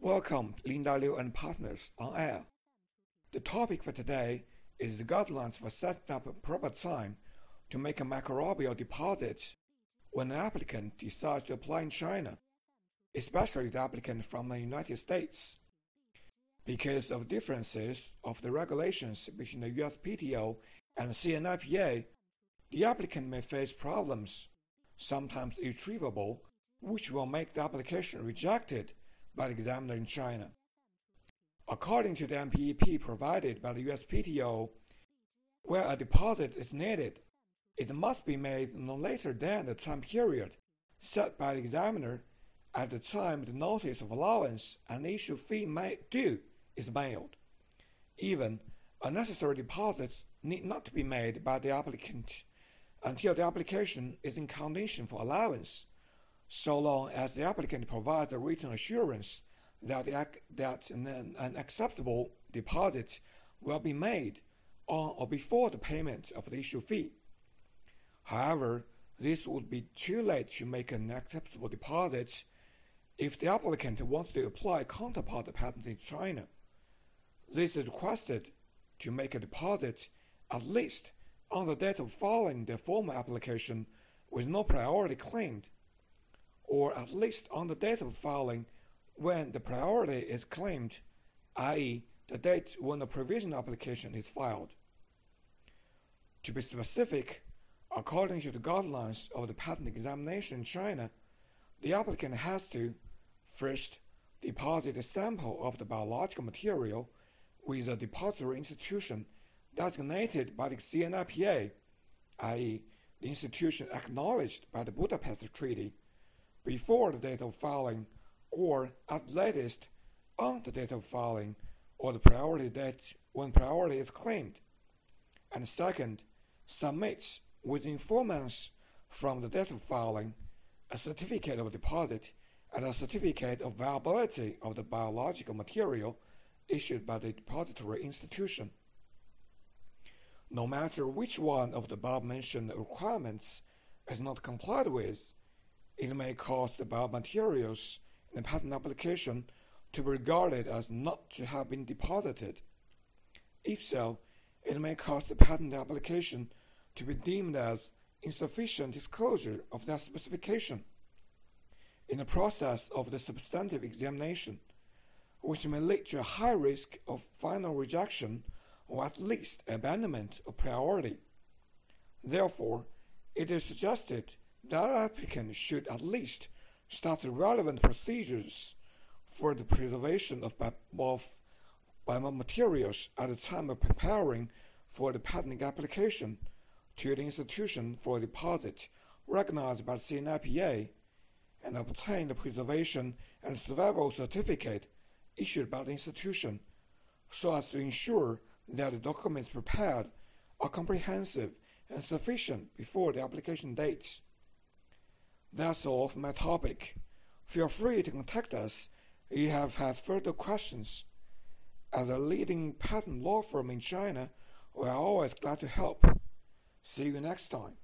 Welcome, Linda Liu and Partners on air. The topic for today is the guidelines for setting up a proper time to make a microbial deposit when an applicant decides to apply in China, especially the applicant from the United States. Because of differences of the regulations between the USPTO and CNIPA, the applicant may face problems, sometimes irretrievable, which will make the application rejected by the examiner in China. According to the MPEP provided by the USPTO, where a deposit is needed, it must be made no later than the time period set by the examiner at the time the notice of allowance and issue fee due is mailed. Even a necessary deposit need not be made by the applicant until the application is in condition for allowance, so long as the applicant provides a written assurance that, that an, an acceptable deposit will be made on or before the payment of the issue fee. However, this would be too late to make an acceptable deposit if the applicant wants to apply counterpart patent in China. This is requested to make a deposit at least on the date of filing the formal application with no priority claimed, or at least on the date of filing when the priority is claimed, i.e., the date when the provisional application is filed. To be specific, according to the guidelines of the patent examination in China, the applicant has to first deposit a sample of the biological material with a depository institution designated by the CNIPA, i.e., the institution acknowledged by the Budapest Treaty, before the date of filing or at latest on the date of filing or the priority date when priority is claimed. And second, submits within four months from the date of filing a certificate of deposit and a certificate of viability of the biological material issued by the depository institution. No matter which one of the above-mentioned requirements is not complied with, it may cause the biomaterials in a patent application to be regarded as not to have been deposited. If so, it may cause the patent application to be deemed as insufficient disclosure of that specification in the process of the substantive examination, which may lead to a high risk of final rejection or at least abandonment of priority. Therefore, it is suggested that applicant should at least start the relevant procedures for the preservation of, of biomaterials at the time of preparing for the patent application to the institution for deposit recognized by the CNIPA and obtain the preservation and survival certificate issued by the institution so as to ensure that the documents prepared are comprehensive and sufficient before the application date. That's all for my topic. Feel free to contact us if you have had further questions. As a leading patent law firm in China, we are always glad to help. See you next time.